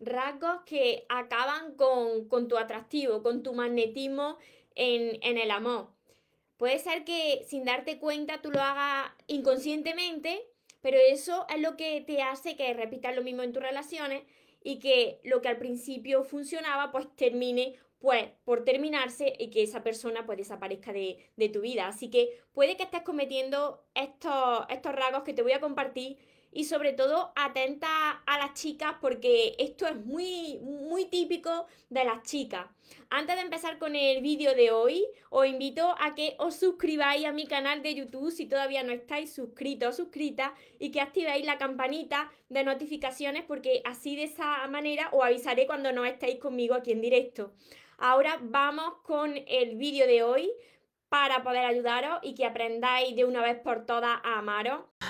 rasgos que acaban con, con tu atractivo, con tu magnetismo en, en el amor. Puede ser que sin darte cuenta tú lo hagas inconscientemente, pero eso es lo que te hace que repitas lo mismo en tus relaciones y que lo que al principio funcionaba pues termine pues por terminarse y que esa persona pues desaparezca de, de tu vida. Así que puede que estés cometiendo estos, estos rasgos que te voy a compartir y sobre todo atenta a las chicas porque esto es muy, muy típico de las chicas. Antes de empezar con el vídeo de hoy, os invito a que os suscribáis a mi canal de YouTube si todavía no estáis suscritos o suscritas y que activéis la campanita de notificaciones porque así de esa manera os avisaré cuando no estéis conmigo aquí en directo. Ahora vamos con el vídeo de hoy para poder ayudaros y que aprendáis de una vez por todas a amaros.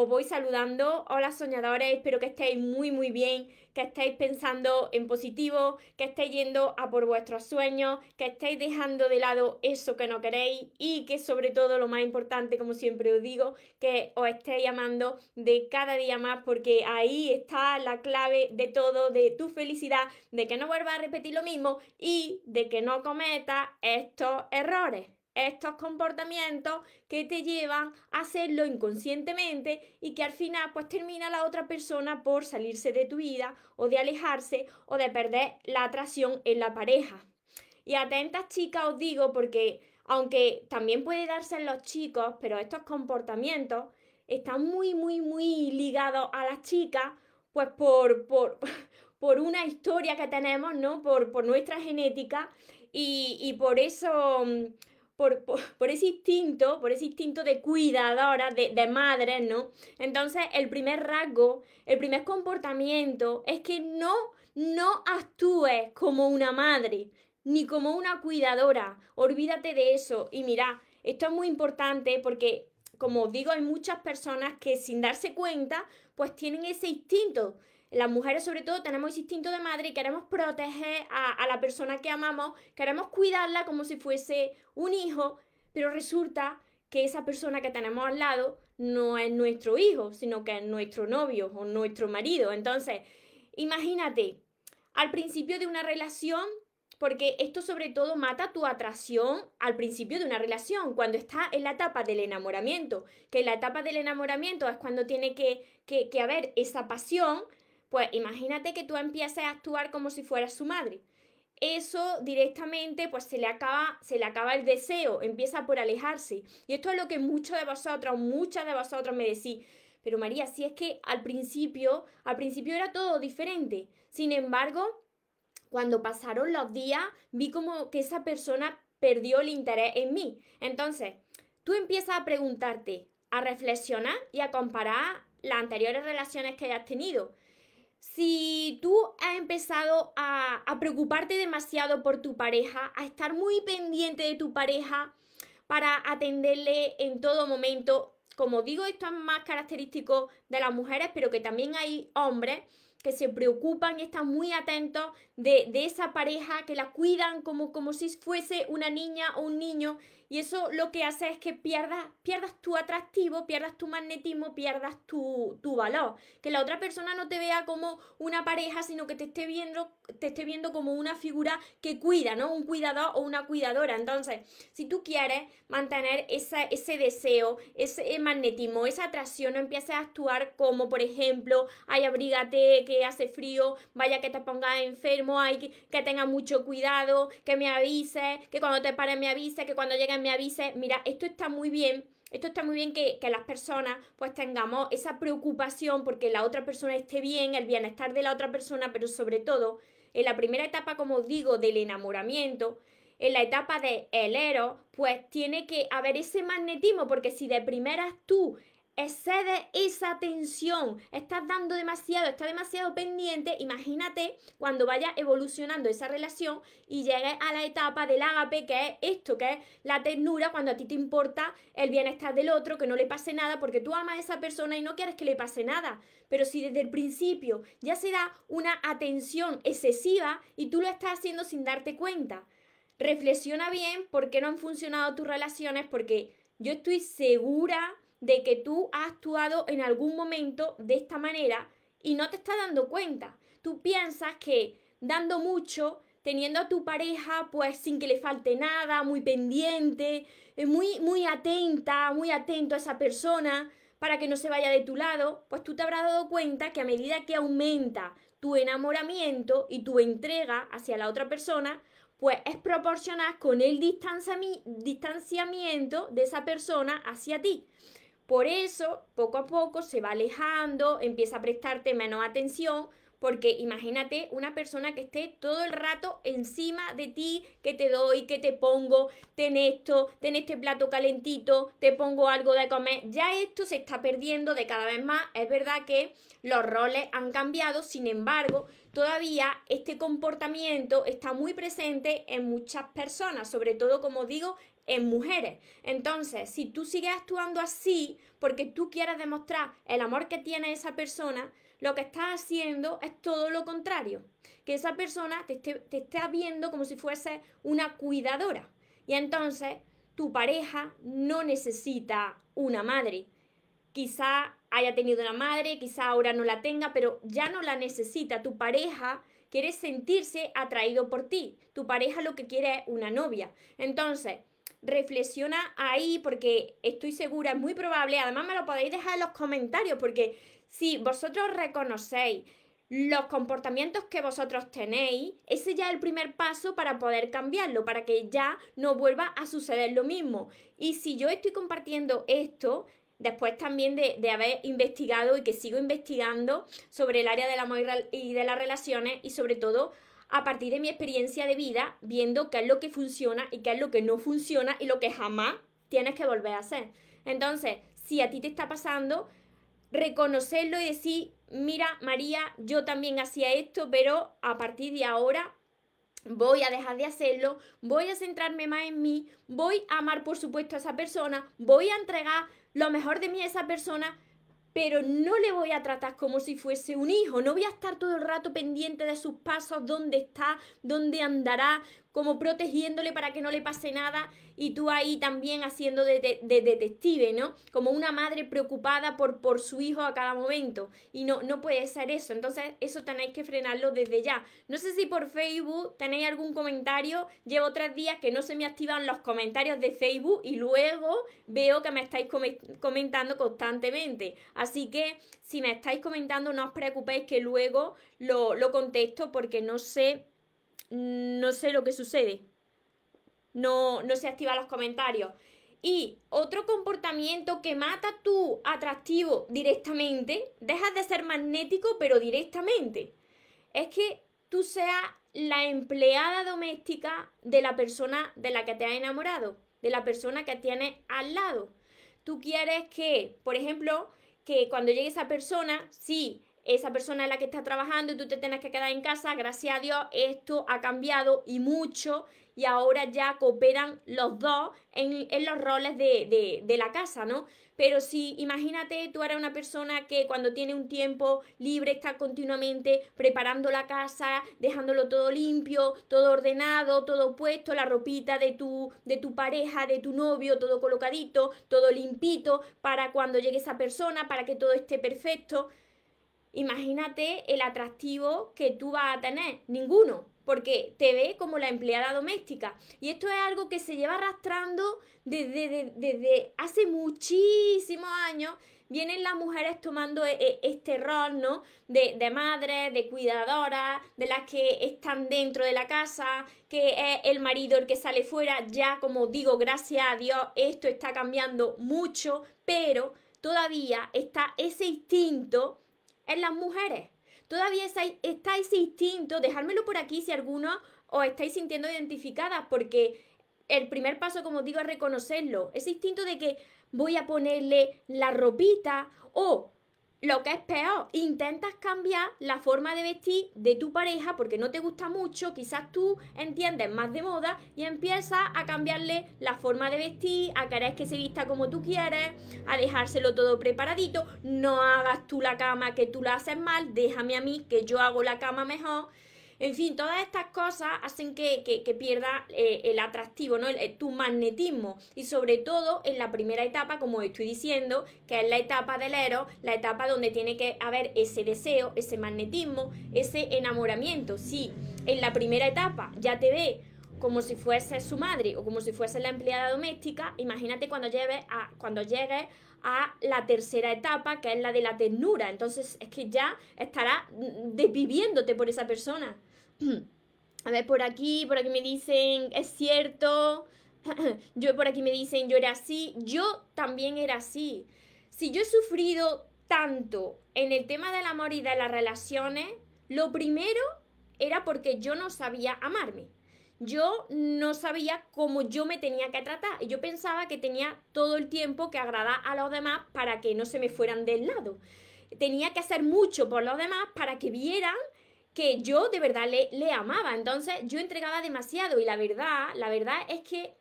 Os voy saludando. Hola soñadores, espero que estéis muy muy bien, que estéis pensando en positivo, que estéis yendo a por vuestros sueños, que estéis dejando de lado eso que no queréis y que sobre todo lo más importante, como siempre os digo, que os estéis amando de cada día más porque ahí está la clave de todo, de tu felicidad, de que no vuelvas a repetir lo mismo y de que no cometas estos errores estos comportamientos que te llevan a hacerlo inconscientemente y que al final pues termina la otra persona por salirse de tu vida o de alejarse o de perder la atracción en la pareja. Y atentas chicas os digo porque aunque también puede darse en los chicos, pero estos comportamientos están muy, muy, muy ligados a las chicas pues por, por, por una historia que tenemos, ¿no? Por, por nuestra genética y, y por eso mm, por, ese instinto, por ese instinto de cuidadora, de, de madre, ¿no? Entonces, el primer rasgo, el primer comportamiento es que no, no actúes como una madre, ni como una cuidadora. Olvídate de eso. Y mira, esto es muy importante porque, como os digo, hay muchas personas que sin darse cuenta, pues tienen ese instinto las mujeres sobre todo tenemos instinto de madre y queremos proteger a, la persona que amamos, queremos cuidarla como si fuese un hijo, pero resulta que esa persona que tenemos al lado no es nuestro hijo, sino que es nuestro novio o nuestro marido. Entonces, imagínate, al principio de una relación, porque esto sobre todo mata tu atracción al principio de una relación, cuando está en la etapa del enamoramiento, que la etapa del enamoramiento es cuando tiene que, que, que haber esa pasión, pues imagínate que tú empieces a actuar como si fueras su madre. Eso directamente pues se le acaba, se le acaba el deseo, empieza por alejarse. Y esto es lo que muchos de vosotros, muchas de vosotros me decís. Pero María, si es que al principio, al principio era todo diferente. Sin embargo, cuando pasaron los días, vi como que esa persona perdió el interés en mí. Entonces, tú empiezas a preguntarte, a reflexionar y a comparar las anteriores relaciones que hayas tenido si tú has empezado a, preocuparte demasiado por tu pareja, a estar muy pendiente de tu pareja para atenderle en todo momento, como digo, esto es más característico de las mujeres, pero que también hay hombres que se preocupan y están muy atentos de, esa pareja, que la cuidan como, como si fuese una niña o un niño y eso lo que hace es que pierdas, pierdas tu atractivo, pierdas tu magnetismo, pierdas tu, valor. Que la otra persona no te vea como una pareja, sino que te esté viendo, te esté viendo como una figura que cuida, ¿no? Un cuidador o una cuidadora. Entonces, si tú quieres mantener ese deseo, ese magnetismo, esa atracción, no empieces a actuar como, por ejemplo, ay, abrígate, que hace frío, vaya que te pongas enfermo, hay que, que tengas mucho cuidado, que me avise, que cuando te pares me avise, que cuando llegue me avise, mira, esto está muy bien, esto está muy bien que, las personas pues tengamos esa preocupación porque la otra persona esté bien, el bienestar de la otra persona, pero sobre todo en la primera etapa, como digo, del enamoramiento, en la etapa de el pues tiene que haber ese magnetismo, porque si de primeras tú excede esa tensión, estás dando demasiado, estás demasiado pendiente, imagínate cuando vaya evolucionando esa relación y llegues a la etapa del ágape, que es esto, que es la ternura, cuando a ti te importa el bienestar del otro, que no le pase nada, porque tú amas a esa persona y no quieres que le pase nada. Pero si desde el principio ya se da una atención excesiva y tú lo estás haciendo sin darte cuenta, reflexiona bien por qué no han funcionado tus relaciones, porque yo estoy segura de que tú has actuado en algún momento de esta manera y no te estás dando cuenta. Tú piensas que dando mucho, teniendo a tu pareja pues sin que le falte nada, muy pendiente, eh, muy, muy atenta, muy atento a esa persona para que no se vaya de tu lado, pues tú te habrás dado cuenta que a medida que aumenta tu enamoramiento y tu entrega hacia la otra persona, pues es proporcional con el distanciamiento de esa persona hacia ti. Por eso, poco a poco se va alejando, empieza a prestarte menos atención, porque imagínate una persona que esté todo el rato encima de ti, que te doy, que te pongo, ten esto, ten este plato calentito, te pongo algo de comer. Ya esto se está perdiendo de cada vez más. Es verdad que los roles han cambiado, sin embargo, todavía este comportamiento está muy presente en muchas personas, sobre todo, como digo, en mujeres. Entonces, si tú sigues actuando así porque tú quieres demostrar el amor que tiene esa persona, lo que estás haciendo es todo lo contrario. Que esa persona te esté, te esté viendo como si fuese una cuidadora. Y entonces tu pareja no necesita una madre. Quizá haya tenido una madre, quizá ahora no la tenga, pero ya no la necesita. Tu pareja quiere sentirse atraído por ti. Tu pareja lo que quiere es una novia. Entonces, reflexiona ahí porque estoy segura, es muy probable, además me lo podéis dejar en los comentarios porque si vosotros reconocéis los comportamientos que vosotros tenéis, ese ya es el primer paso para poder cambiarlo, para que ya no vuelva a suceder lo mismo. Y si yo estoy compartiendo esto, después también de, de, haber investigado y que sigo investigando sobre el área del amor y de las relaciones y sobre todo a partir de mi experiencia de vida, viendo qué es lo que funciona y qué es lo que no funciona y lo que jamás tienes que volver a hacer. Entonces, si a ti te está pasando, reconocerlo y decir, mira, María, yo también hacía esto, pero a partir de ahora voy a dejar de hacerlo, voy a centrarme más en mí, voy a amar por supuesto a esa persona, voy a entregar lo mejor de mí a esa persona, pero no le voy a tratar como si fuese un hijo, no voy a estar todo el rato pendiente de sus pasos, dónde está, dónde andará, como protegiéndole para que no le pase nada y tú ahí también haciendo de, detective, ¿no? Como una madre preocupada por, por su hijo a cada momento y no, no puede ser eso, entonces eso tenéis que frenarlo desde ya. No sé si por Facebook tenéis algún comentario, llevo tres días que no se me activan los comentarios de Facebook y luego veo que me estáis comentando constantemente, así que si me estáis comentando no os preocupéis que luego lo, lo contesto porque no sé no sé lo que sucede. No, no se activan los comentarios. Y otro comportamiento que mata tu atractivo directamente, dejas de ser magnético, pero directamente. Es que tú seas la empleada doméstica de la persona de la que te has enamorado, de la persona que tienes al lado. Tú quieres que, por ejemplo, que cuando llegue esa persona, sí, esa persona es la que está trabajando y tú te tienes que quedar en casa, gracias a Dios esto ha cambiado y mucho y ahora ya cooperan los dos en, los roles de, de, la casa, ¿no? Pero si imagínate, tú eres una persona que cuando tiene un tiempo libre está continuamente preparando la casa, dejándolo todo limpio, todo ordenado, todo puesto, la ropita de tu, de tu pareja, de tu novio, todo colocadito, todo limpito, para cuando llegue esa persona, para que todo esté perfecto imagínate el atractivo que tú vas a tener. Ninguno, porque te ve como la empleada doméstica. Y esto es algo que se lleva arrastrando desde, desde, hace muchísimos años. Vienen las mujeres tomando e, e, este rol, ¿no? De, de madres, de cuidadoras, de las que están dentro de la casa, que es el marido el que sale fuera. Ya, como digo, gracias a Dios, esto está cambiando mucho, pero todavía está ese instinto en las mujeres. Todavía está, ese instinto, dejármelo por aquí si alguno os estáis sintiendo identificadas, porque el primer paso, como digo, es reconocerlo. Ese instinto de que voy a ponerle la ropita o lo que es peor, intentas cambiar la forma de vestir de tu pareja porque no te gusta mucho, quizás tú entiendes más de moda y empiezas a cambiarle la forma de vestir, a querer que se vista como tú quieres, a dejárselo todo preparadito, no hagas tú la cama que tú la haces mal, déjame a mí que yo hago la cama mejor en fin, todas estas cosas hacen que, pierda eh, el atractivo, ¿no? tu magnetismo. Y sobre todo en la primera etapa, como estoy diciendo, que es la etapa del héroe, la etapa donde tiene que haber ese deseo, ese magnetismo, ese enamoramiento. Si en la primera etapa ya te ve como si fuese su madre o como si fuese la empleada doméstica, imagínate cuando llegues a, cuando llegues a la tercera etapa, que es la de la ternura. Entonces es que ya estarás desviviéndote por esa persona. A ver, por aquí, por aquí me dicen, es cierto. yo por aquí me dicen, yo era así. Yo también era así. Si yo he sufrido tanto en el tema del amor y de las relaciones, lo primero era porque yo no sabía amarme. Yo no sabía cómo yo me tenía que tratar. Yo pensaba que tenía todo el tiempo que agradar a los demás para que no se me fueran del lado. Tenía que hacer mucho por los demás para que vieran que yo de verdad le, amaba. Entonces yo entregaba demasiado y la verdad, la verdad es que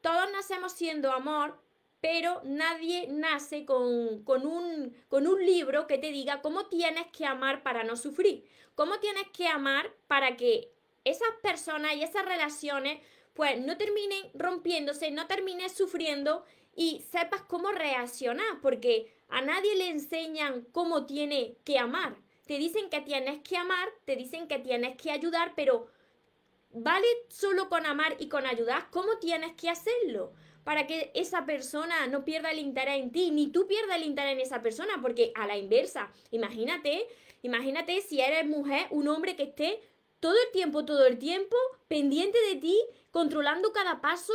todos nacemos siendo amor, pero nadie nace con, un, con un libro que te diga cómo tienes que amar para no sufrir, cómo tienes que amar para que esas personas y esas relaciones pues no terminen rompiéndose, no termines sufriendo y sepas cómo reaccionar, porque a nadie le enseñan cómo tiene que amar te dicen que tienes que amar, te dicen que tienes que ayudar, pero ¿vale solo con amar y con ayudar? ¿Cómo tienes que hacerlo? Para que esa persona no pierda el interés en ti, ni tú pierdas el interés en esa persona, porque a la inversa, imagínate, imagínate si eres mujer, un hombre que esté todo el tiempo, todo el tiempo, pendiente de ti, controlando cada paso,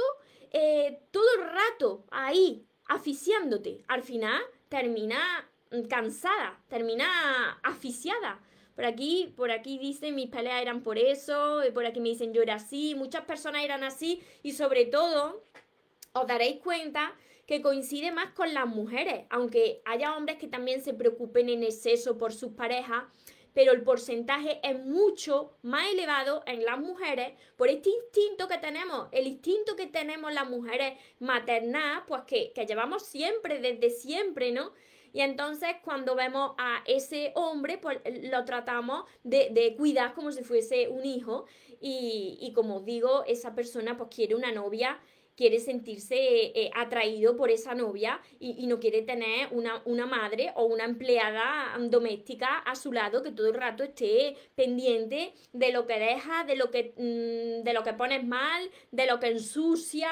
eh, todo el rato ahí, asfixiándote. Al final termina cansada, termina asfixiada. Por aquí, por aquí dicen mis peleas eran por eso, y por aquí me dicen yo era así, muchas personas eran así y sobre todo os daréis cuenta que coincide más con las mujeres, aunque haya hombres que también se preocupen en exceso por sus parejas, pero el porcentaje es mucho más elevado en las mujeres por este instinto que tenemos, el instinto que tenemos las mujeres maternal, pues que, que llevamos siempre, desde siempre, ¿no? Y entonces cuando vemos a ese hombre, pues lo tratamos de, cuidar como si fuese un hijo. Y, como digo, esa persona pues quiere una novia quiere sentirse eh, atraído por esa novia y, no quiere tener una, una, madre o una empleada doméstica a su lado que todo el rato esté pendiente de lo que deja, de lo que, mm, de lo que pones mal, de lo que ensucia,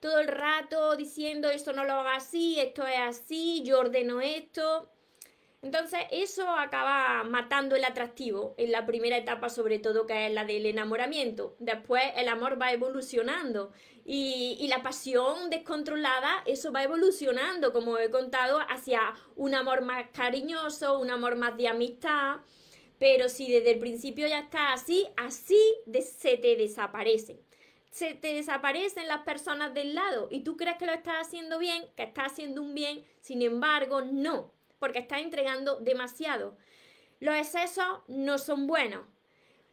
todo el rato diciendo esto no lo haga así, esto es así, yo ordeno esto. Entonces eso acaba matando el atractivo en la primera etapa sobre todo que es la del enamoramiento. Después el amor va evolucionando y, y, la pasión descontrolada, eso va evolucionando, como he contado, hacia un amor más cariñoso, un amor más de amistad. Pero si desde el principio ya está así, así se te desaparece se te desaparecen las personas del lado y tú crees que lo estás haciendo bien, que estás haciendo un bien, sin embargo, no, porque estás entregando demasiado. Los excesos no son buenos,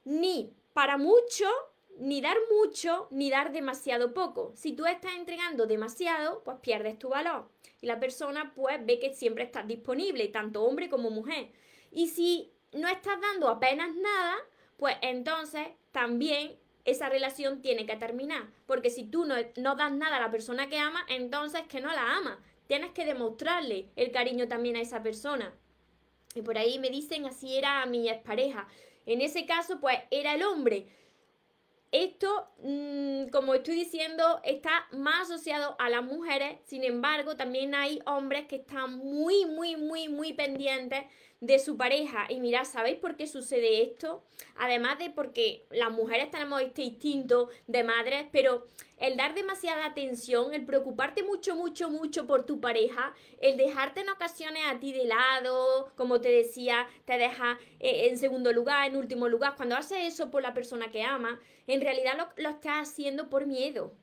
ni para mucho, ni dar mucho, ni dar demasiado poco. Si tú estás entregando demasiado, pues pierdes tu valor. Y la persona pues ve que siempre estás disponible, tanto hombre como mujer. Y si no estás dando apenas nada, pues entonces también esa relación tiene que terminar. Porque si tú no, no das nada a la persona que ama, entonces que no la ama. Tienes que demostrarle el cariño también a esa persona. Y por ahí me dicen, así era mi expareja. En ese caso, pues era el hombre. Esto, mm, como estoy diciendo, está más asociado a las mujeres. Sin embargo, también hay hombres que están muy, muy, muy, muy pendientes de su pareja. Y mira, ¿sabéis por qué sucede esto? Además de porque las mujeres tenemos este instinto de madres, pero el dar demasiada atención, el preocuparte mucho, mucho, mucho por tu pareja, el dejarte en ocasiones a ti de lado, como te decía, te deja eh, en segundo lugar, en último lugar, cuando haces eso por la persona que ama, en realidad lo, lo estás haciendo por miedo.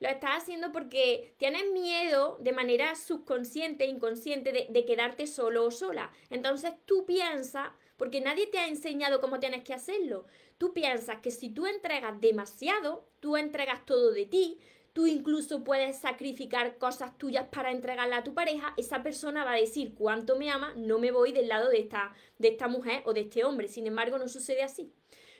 Lo estás haciendo porque tienes miedo de manera subconsciente, inconsciente, de, quedarte solo o sola. Entonces tú piensas, porque nadie te ha enseñado cómo tienes que hacerlo, tú piensas que si tú entregas demasiado, tú entregas todo de ti, tú incluso puedes sacrificar cosas tuyas para entregarla a tu pareja, esa persona va a decir cuánto me ama, no me voy del lado de esta, de esta mujer o de este hombre. Sin embargo, no sucede así.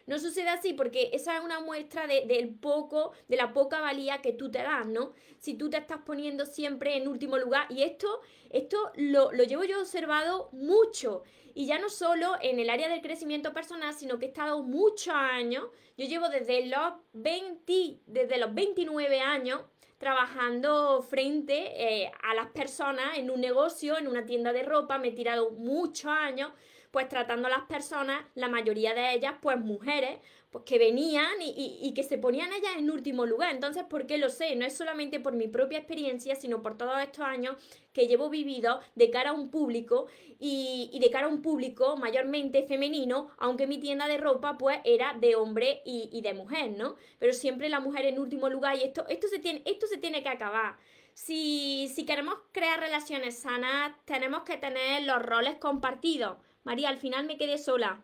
No sucede así porque esa es una muestra de, del poco, de la poca valía que tú te das, ¿no? Si tú te estás poniendo siempre en último lugar. Y esto, esto lo, lo llevo yo observado mucho. Y ya no solo en el área del crecimiento personal, sino que he estado muchos años, yo llevo desde los 20, desde los 29 años trabajando frente eh, a las personas en un negocio, en una tienda de ropa, me he tirado muchos años pues tratando a las personas, la mayoría de ellas, pues mujeres, pues que venían y, que se ponían ellas en último lugar. Entonces, ¿por qué lo sé? No es solamente por mi propia experiencia, sino por todos estos años que llevo vivido de cara a un público y, de cara a un público mayormente femenino, aunque mi tienda de ropa pues era de hombre y, de mujer, ¿no? Pero siempre la mujer en último lugar y esto, esto, se, tiene, esto se tiene que acabar. Si, si queremos crear relaciones sanas, tenemos que tener los roles compartidos. María, al final me quedé sola.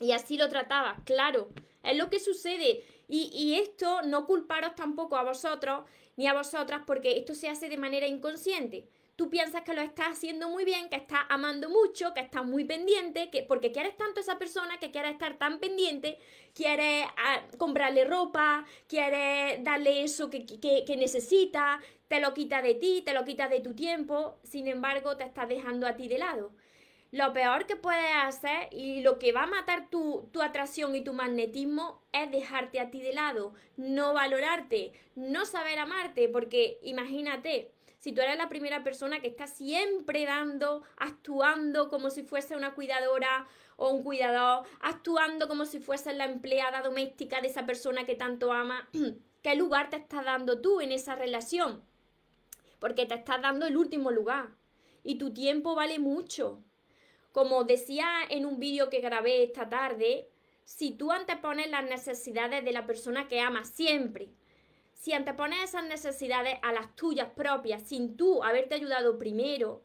Y así lo trataba, claro, es lo que sucede. Y, esto no culparos tampoco a vosotros ni a vosotras porque esto se hace de manera inconsciente. Tú piensas que lo estás haciendo muy bien, que estás amando mucho, que estás muy pendiente, que porque quieres tanto a esa persona, que quieres estar tan pendiente, quieres ah, comprarle ropa, quieres darle eso que, que, necesita, te lo quita de ti, te lo quita de tu tiempo, sin embargo te estás dejando a ti de lado lo peor que puedes hacer y lo que va a matar tu, atracción y tu magnetismo es dejarte a ti de lado, no valorarte, no saber amarte, porque imagínate, si tú eres la primera persona que está siempre dando, actuando como si fuese una cuidadora o un cuidador, actuando como si fuese la empleada doméstica de esa persona que tanto ama, ¿qué lugar te estás dando tú en esa relación? Porque te estás dando el último lugar y tu tiempo vale mucho. Como decía en un vídeo que grabé esta tarde, si tú antepones las necesidades de la persona que amas siempre, si antepones esas necesidades a las tuyas propias sin tú haberte ayudado primero,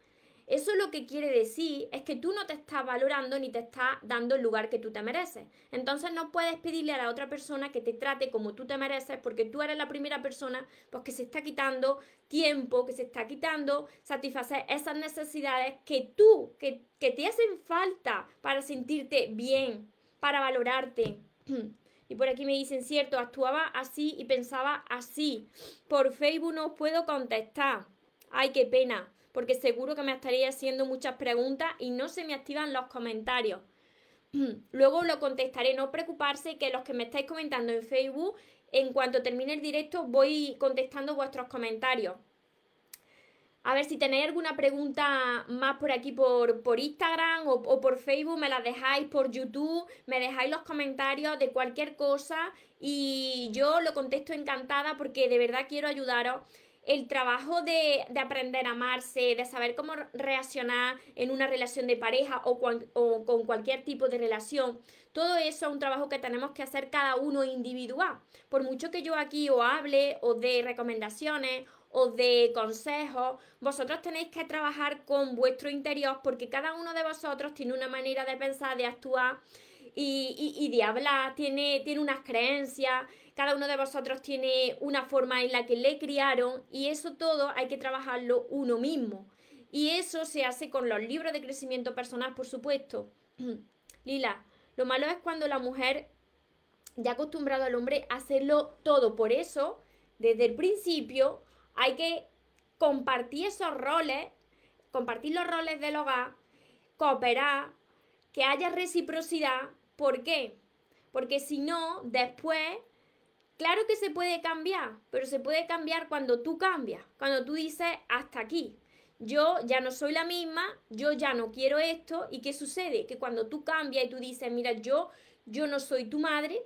eso lo que quiere decir es que tú no te estás valorando ni te estás dando el lugar que tú te mereces. Entonces no puedes pedirle a la otra persona que te trate como tú te mereces porque tú eres la primera persona pues, que se está quitando tiempo, que se está quitando satisfacer esas necesidades que tú, que, que te hacen falta para sentirte bien, para valorarte. Y por aquí me dicen, cierto, actuaba así y pensaba así. Por Facebook no puedo contestar. Ay, qué pena porque seguro que me estaría haciendo muchas preguntas y no se me activan los comentarios. Luego lo contestaré, no preocuparse que los que me estáis comentando en Facebook, en cuanto termine el directo, voy contestando vuestros comentarios. A ver si tenéis alguna pregunta más por aquí por, por Instagram o, o, por Facebook, me la dejáis por YouTube, me dejáis los comentarios de cualquier cosa y yo lo contesto encantada porque de verdad quiero ayudaros el trabajo de, aprender a amarse, de saber cómo reaccionar en una relación de pareja o, con cualquier tipo de relación, todo eso es un trabajo que tenemos que hacer cada uno individual. Por mucho que yo aquí os hable o de recomendaciones o de consejos, vosotros tenéis que trabajar con vuestro interior porque cada uno de vosotros tiene una manera de pensar, de actuar y, y, y de hablar, tiene, tiene unas creencias cada uno de vosotros tiene una forma en la que le criaron y eso todo hay que trabajarlo uno mismo. Y eso se hace con los libros de crecimiento personal, por supuesto. Lila, lo malo es cuando la mujer ya acostumbrado al hombre a hacerlo todo. Por eso, desde el principio, hay que compartir esos roles, compartir los roles del hogar, cooperar, que haya reciprocidad. ¿Por qué? Porque si no, después Claro que se puede cambiar, pero se puede cambiar cuando tú cambias, cuando tú dices hasta aquí. Yo ya no soy la misma, yo ya no quiero esto. ¿Y qué sucede? Que cuando tú cambias y tú dices, mira, yo, yo no soy tu madre,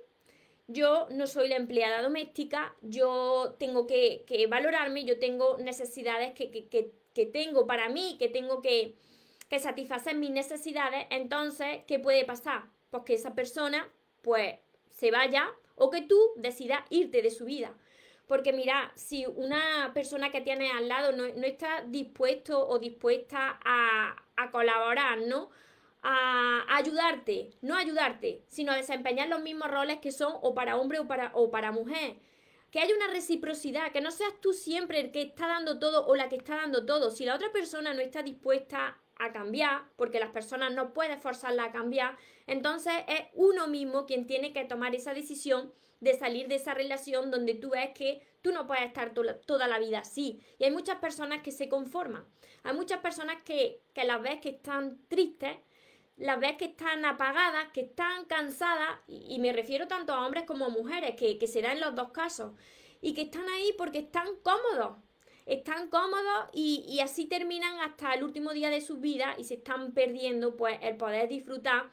yo no soy la empleada doméstica, yo tengo que, valorarme, yo tengo necesidades que, tengo para mí, que tengo que, que satisfacer mis necesidades, entonces, ¿qué puede pasar? Pues que esa persona, pues, se vaya o que tú decidas irte de su vida. Porque mira, si una persona que tienes al lado no, está dispuesto o dispuesta a, colaborar, ¿no? A, ayudarte, no ayudarte, sino a desempeñar los mismos roles que son o para hombre o para, o para mujer. Que haya una reciprocidad, que no seas tú siempre el que está dando todo o la que está dando todo. Si la otra persona no está dispuesta a cambiar, porque las personas no pueden forzarla a cambiar, entonces es uno mismo quien tiene que tomar esa decisión de salir de esa relación donde tú ves que tú no puedes estar toda la vida así. Y hay muchas personas que se conforman. Hay muchas personas que, que las ves que están tristes, las ves que están apagadas, que están cansadas, y, me refiero tanto a hombres como a mujeres, que, que se en los dos casos, y que están ahí porque están cómodos, están cómodos y, y, así terminan hasta el último día de su vida y se están perdiendo pues el poder disfrutar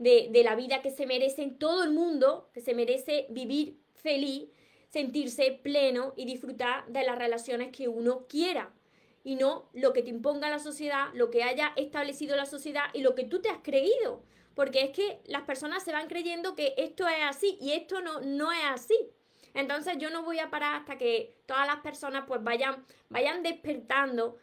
de, la vida que se merece en todo el mundo, que se merece vivir feliz, sentirse pleno y disfrutar de las relaciones que uno quiera y no lo que te imponga la sociedad, lo que haya establecido la sociedad y lo que tú te has creído. Porque es que las personas se van creyendo que esto es así y esto no, no es así. Entonces yo no voy a parar hasta que todas las personas pues vayan, vayan despertando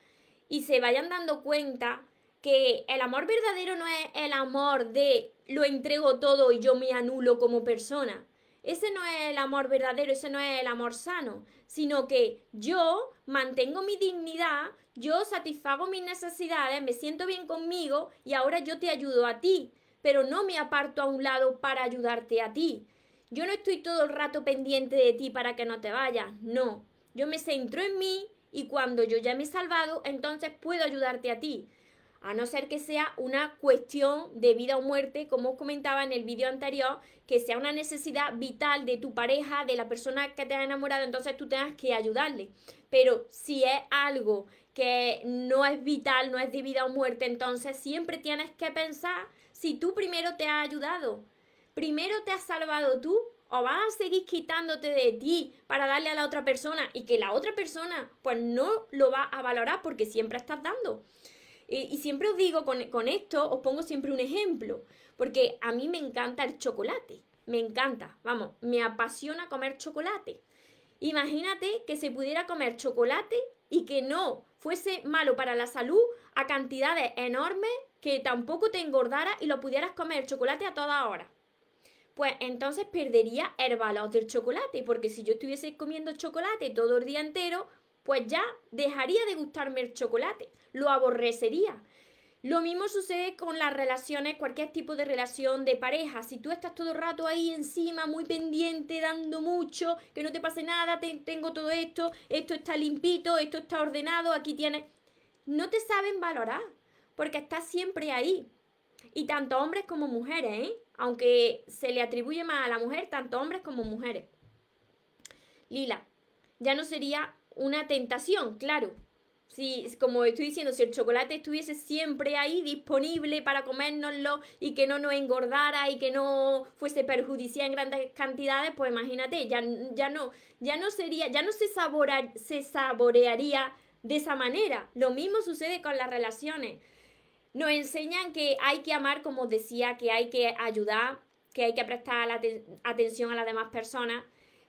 y se vayan dando cuenta que el amor verdadero no es el amor de lo entrego todo y yo me anulo como persona. Ese no es el amor verdadero, ese no es el amor sano, sino que yo mantengo mi dignidad, yo satisfago mis necesidades, me siento bien conmigo y ahora yo te ayudo a ti, pero no me aparto a un lado para ayudarte a ti. Yo no estoy todo el rato pendiente de ti para que no te vayas, no. Yo me centro en mí y cuando yo ya me he salvado, entonces puedo ayudarte a ti a no ser que sea una cuestión de vida o muerte, como os comentaba en el vídeo anterior, que sea una necesidad vital de tu pareja, de la persona que te ha enamorado, entonces tú tengas que ayudarle. Pero si es algo que no es vital, no es de vida o muerte, entonces siempre tienes que pensar si tú primero te has ayudado, primero te has salvado tú o vas a seguir quitándote de ti para darle a la otra persona y que la otra persona pues no lo va a valorar porque siempre estás dando. Y, siempre os digo, con, con esto os pongo siempre un ejemplo, porque a mí me encanta el chocolate, me encanta, vamos, me apasiona comer chocolate. Imagínate que se pudiera comer chocolate y que no fuese malo para la salud a cantidades enormes que tampoco te engordara y lo pudieras comer chocolate a toda hora. Pues entonces perdería el valor del chocolate, porque si yo estuviese comiendo chocolate todo el día entero, pues ya dejaría de gustarme el chocolate, lo aborrecería. Lo mismo sucede con las relaciones, cualquier tipo de relación de pareja. Si tú estás todo el rato ahí encima, muy pendiente, dando mucho, que no te pase nada, tengo todo esto, esto está limpito, esto está ordenado, aquí tienes... No te saben valorar, porque estás siempre ahí. Y tanto hombres como mujeres, ¿eh? Aunque se le atribuye más a la mujer, tanto hombres como mujeres. Lila, ya no sería una tentación, claro. Si, como estoy diciendo, si el chocolate estuviese siempre ahí disponible para comérnoslo y que no nos engordara y que no fuese perjudicial en grandes cantidades, pues imagínate, ya, ya no, ya no sería, ya no se, se saborearía de esa manera. Lo mismo sucede con las relaciones. Nos enseñan que hay que amar, como decía, que hay que ayudar, que hay que prestar atención a las demás personas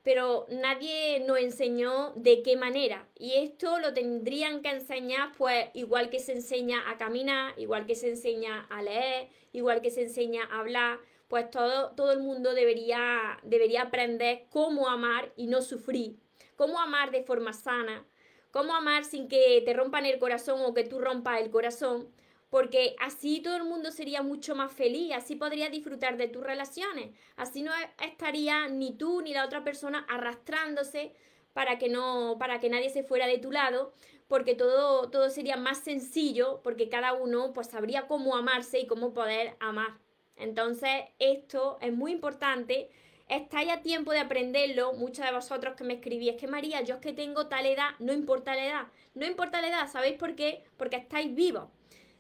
pero nadie nos enseñó de qué manera. Y esto lo tendrían que enseñar, pues, igual que se enseña a caminar, igual que se enseña a leer, igual que se enseña a hablar, pues todo, todo el mundo debería, debería aprender cómo amar y no sufrir, cómo amar de forma sana, cómo amar sin que te rompan el corazón o que tú rompas el corazón, porque así todo el mundo sería mucho más feliz, así podría disfrutar de tus relaciones, así no estaría ni tú ni la otra persona arrastrándose para que no para que nadie se fuera de tu lado, porque todo todo sería más sencillo, porque cada uno pues sabría cómo amarse y cómo poder amar. Entonces, esto es muy importante. Estáis a tiempo de aprenderlo. Muchos de vosotros que me escribís, que María, yo es que tengo tal edad, no importa la edad. No importa la edad, ¿sabéis por qué? Porque estáis vivos.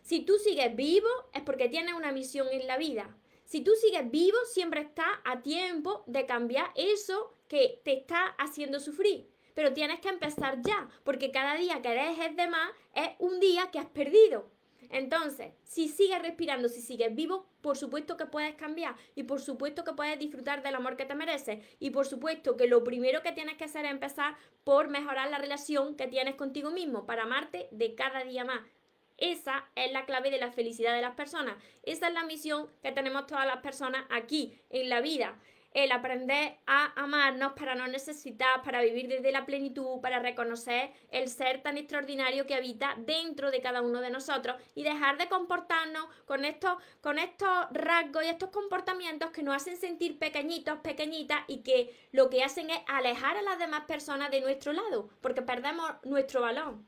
Si tú sigues vivo es porque tienes una misión en la vida. Si tú sigues vivo, siempre estás a tiempo de cambiar eso que te está haciendo sufrir. Pero tienes que empezar ya, porque cada día que dejes de más es un día que has perdido. Entonces, si sigues respirando, si sigues vivo, por supuesto que puedes cambiar y por supuesto que puedes disfrutar del amor que te mereces y por supuesto que lo primero que tienes que hacer es empezar por mejorar la relación que tienes contigo mismo para amarte de cada día más. Esa es la clave de la felicidad de las personas. Esa es la misión que tenemos todas las personas aquí en la vida el aprender a amarnos para no necesitar, para vivir desde la plenitud, para reconocer el ser tan extraordinario que habita dentro de cada uno de nosotros y dejar de comportarnos con estos, con estos rasgos y estos comportamientos que nos hacen sentir pequeñitos, pequeñitas y que lo que hacen es alejar a las demás personas de nuestro lado, porque perdemos nuestro valor.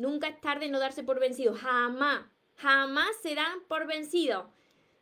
Nunca es tarde no darse por vencido, jamás, jamás se dan por vencido.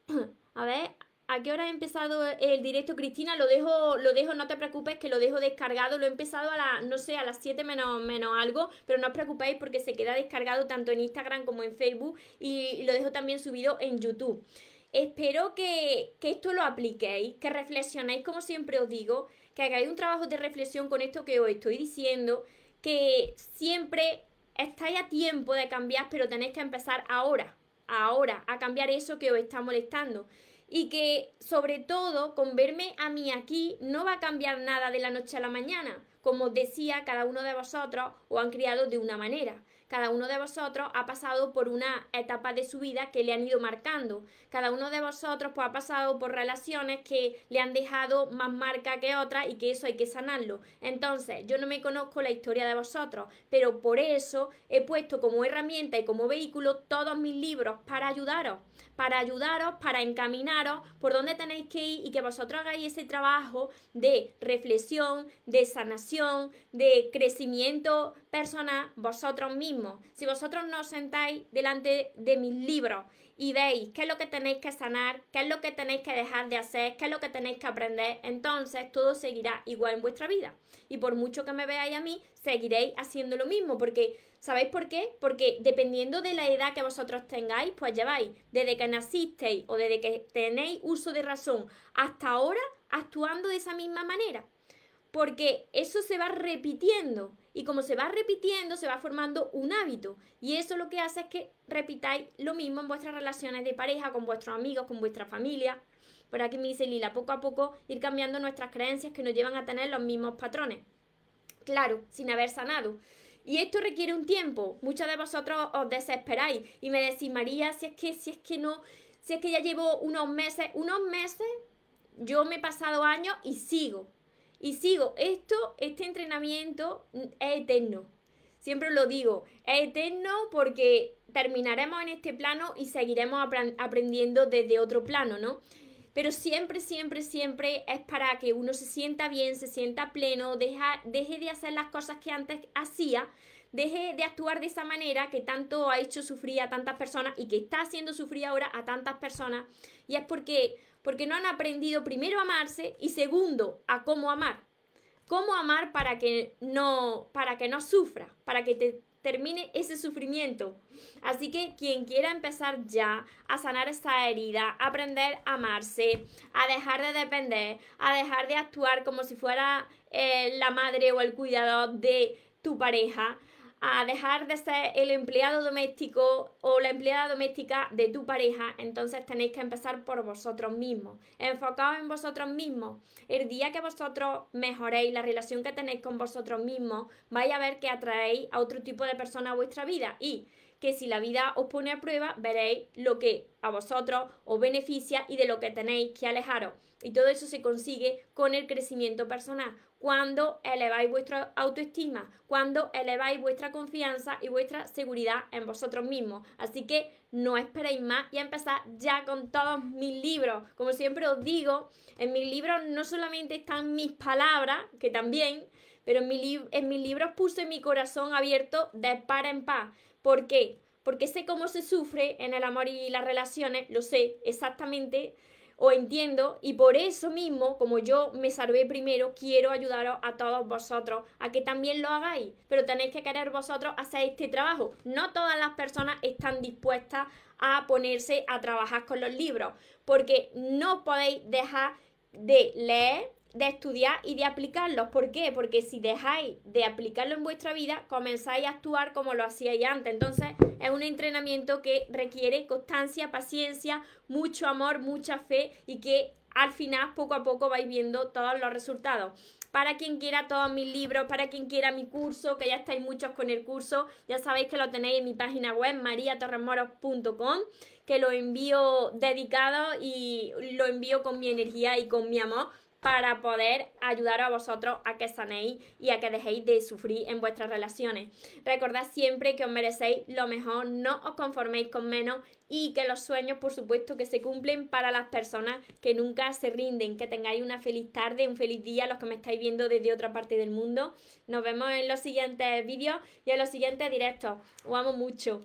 A ver, ¿A qué hora ha empezado el directo, Cristina? Lo dejo, lo dejo, no te preocupes, que lo dejo descargado. Lo he empezado a las, no sé, a las 7 menos, menos algo, pero no os preocupéis porque se queda descargado tanto en Instagram como en Facebook y lo dejo también subido en YouTube. Espero que, que esto lo apliquéis, que reflexionéis, como siempre os digo, que hagáis un trabajo de reflexión con esto que os estoy diciendo, que siempre estáis a tiempo de cambiar, pero tenéis que empezar ahora, ahora, a cambiar eso que os está molestando y que sobre todo con verme a mí aquí no va a cambiar nada de la noche a la mañana. Como decía, cada uno de vosotros os han criado de una manera. Cada uno de vosotros ha pasado por una etapa de su vida que le han ido marcando. Cada uno de vosotros pues, ha pasado por relaciones que le han dejado más marca que otras y que eso hay que sanarlo. Entonces, yo no me conozco la historia de vosotros, pero por eso he puesto como herramienta y como vehículo todos mis libros para ayudaros para ayudaros, para encaminaros por dónde tenéis que ir y que vosotros hagáis ese trabajo de reflexión, de sanación, de crecimiento personal vosotros mismos. Si vosotros no os sentáis delante de mis libros y veis qué es lo que tenéis que sanar, qué es lo que tenéis que dejar de hacer, qué es lo que tenéis que aprender, entonces todo seguirá igual en vuestra vida. Y por mucho que me veáis a mí, seguiréis haciendo lo mismo, porque ¿sabéis por qué? Porque dependiendo de la edad que vosotros tengáis, pues lleváis desde que nacisteis o desde que tenéis uso de razón hasta ahora actuando de esa misma manera porque eso se va repitiendo y como se va repitiendo se va formando un hábito y eso lo que hace es que repitáis lo mismo en vuestras relaciones de pareja, con vuestros amigos, con vuestra familia. Por aquí me dice Lila, poco a poco ir cambiando nuestras creencias que nos llevan a tener los mismos patrones. Claro, sin haber sanado. Y esto requiere un tiempo. Muchos de vosotros os desesperáis y me decís, María, si es que, si es que no, si es que ya llevo unos meses, unos meses, yo me he pasado años y sigo y sigo, esto, este entrenamiento es eterno. Siempre lo digo, es eterno porque terminaremos en este plano y seguiremos aprendiendo desde otro plano, ¿no? Pero siempre, siempre, siempre es para que uno se sienta bien, se sienta pleno, deja, deje de hacer las cosas que antes hacía, deje de actuar de esa manera que tanto ha hecho sufrir a tantas personas y que está haciendo sufrir ahora a tantas personas. Y es porque porque no han aprendido primero a amarse y segundo a cómo amar. Cómo amar para que no, para que no sufra, para que te termine ese sufrimiento. Así que quien quiera empezar ya a sanar esa herida, aprender a amarse, a dejar de depender, a dejar de actuar como si fuera eh, la madre o el cuidador de tu pareja, a dejar de ser el empleado doméstico o la empleada doméstica de tu pareja, entonces tenéis que empezar por vosotros mismos. Enfocaos en vosotros mismos. El día que vosotros mejoréis la relación que tenéis con vosotros mismos, vais a ver que atraéis a otro tipo de persona a vuestra vida y que si la vida os pone a prueba, veréis lo que a vosotros os beneficia y de lo que tenéis que alejaros. Y todo eso se consigue con el crecimiento personal cuando eleváis vuestra autoestima, cuando eleváis vuestra confianza y vuestra seguridad en vosotros mismos. Así que no esperéis más y empezar ya con todos mis libros. Como siempre os digo, en mis libros no solamente están mis palabras, que también, pero en, mi en mis libros puse mi corazón abierto de par en par. ¿Por qué? Porque sé cómo se sufre en el amor y las relaciones, lo sé exactamente o entiendo y por eso mismo, como yo me salvé primero, quiero ayudaros a todos vosotros a que también lo hagáis, pero tenéis que querer vosotros hacer este trabajo. No todas las personas están dispuestas a ponerse a trabajar con los libros, porque no podéis dejar de leer de estudiar y de aplicarlos. ¿Por qué? Porque si dejáis de aplicarlo en vuestra vida, comenzáis a actuar como lo hacíais antes. Entonces, es un entrenamiento que requiere constancia, paciencia, mucho amor, mucha fe y que al final, poco a poco, vais viendo todos los resultados. Para quien quiera todos mis libros, para quien quiera mi curso, que ya estáis muchos con el curso, ya sabéis que lo tenéis en mi página web, mariatorremoros.com, que lo envío dedicado y lo envío con mi energía y con mi amor para poder ayudar a vosotros a que sanéis y a que dejéis de sufrir en vuestras relaciones. Recordad siempre que os merecéis lo mejor, no os conforméis con menos y que los sueños, por supuesto, que se cumplen para las personas que nunca se rinden. Que tengáis una feliz tarde, un feliz día, los que me estáis viendo desde otra parte del mundo. Nos vemos en los siguientes vídeos y en los siguientes directos. Os amo mucho.